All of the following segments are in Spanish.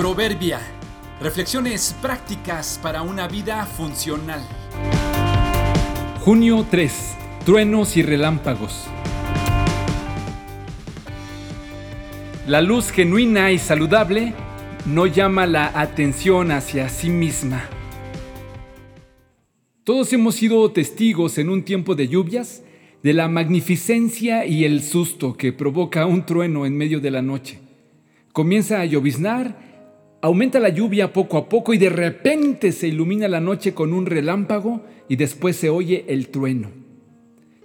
Proverbia. Reflexiones prácticas para una vida funcional. Junio 3. Truenos y relámpagos. La luz genuina y saludable no llama la atención hacia sí misma. Todos hemos sido testigos en un tiempo de lluvias de la magnificencia y el susto que provoca un trueno en medio de la noche. Comienza a lloviznar, aumenta la lluvia poco a poco y de repente se ilumina la noche con un relámpago y después se oye el trueno.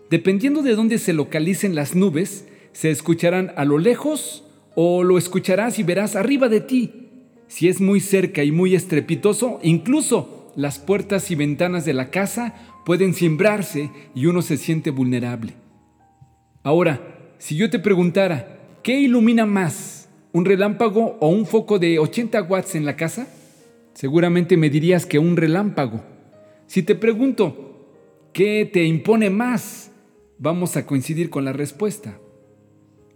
Dependiendo de dónde se localicen las nubes, se escucharán a lo lejos o lo escucharás y verás arriba de ti. Si es muy cerca y muy estrepitoso, incluso las puertas y ventanas de la casa pueden cimbrarse y uno se siente vulnerable. Ahora, si yo te preguntara, ¿qué ilumina más? Un relámpago o un foco de 80 watts en la casa? Seguramente me dirías que un relámpago. Si te pregunto, ¿qué te impone más? Vamos a coincidir con la respuesta.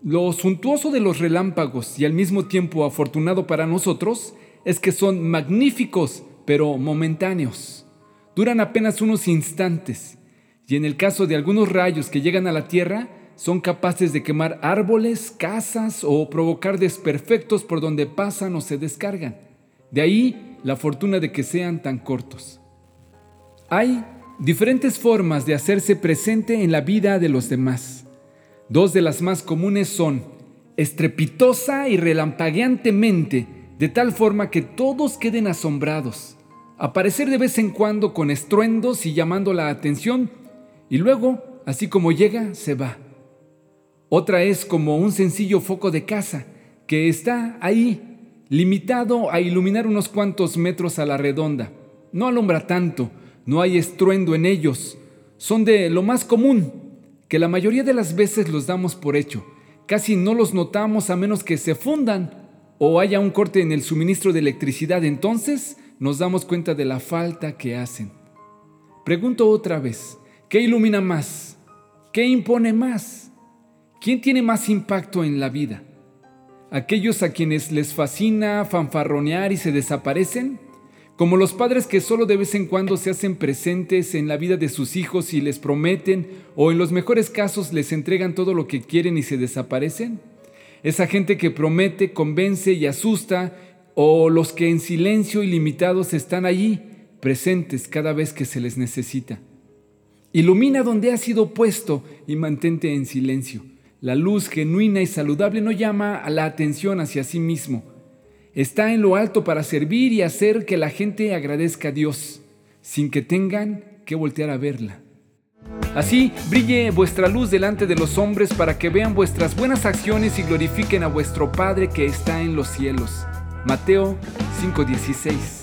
Lo suntuoso de los relámpagos y al mismo tiempo afortunado para nosotros es que son magníficos, pero momentáneos. Duran apenas unos instantes y en el caso de algunos rayos que llegan a la Tierra, son capaces de quemar árboles, casas o provocar desperfectos por donde pasan o se descargan. De ahí la fortuna de que sean tan cortos. Hay diferentes formas de hacerse presente en la vida de los demás. Dos de las más comunes son estrepitosa y relampagueantemente, de tal forma que todos queden asombrados, aparecer de vez en cuando con estruendos y llamando la atención, y luego, así como llega, se va. Otra es como un sencillo foco de casa que está ahí, limitado a iluminar unos cuantos metros a la redonda. No alumbra tanto, no hay estruendo en ellos. Son de lo más común, que la mayoría de las veces los damos por hecho. Casi no los notamos a menos que se fundan o haya un corte en el suministro de electricidad. Entonces nos damos cuenta de la falta que hacen. Pregunto otra vez, ¿qué ilumina más? ¿Qué impone más? ¿Quién tiene más impacto en la vida? ¿Aquellos a quienes les fascina fanfarronear y se desaparecen? ¿Como los padres que solo de vez en cuando se hacen presentes en la vida de sus hijos y les prometen o en los mejores casos les entregan todo lo que quieren y se desaparecen? ¿Esa gente que promete, convence y asusta o los que en silencio y limitados están allí, presentes cada vez que se les necesita? Ilumina donde ha sido puesto y mantente en silencio. La luz genuina y saludable no llama a la atención hacia sí mismo. Está en lo alto para servir y hacer que la gente agradezca a Dios, sin que tengan que voltear a verla. Así brille vuestra luz delante de los hombres para que vean vuestras buenas acciones y glorifiquen a vuestro Padre que está en los cielos. Mateo 5:16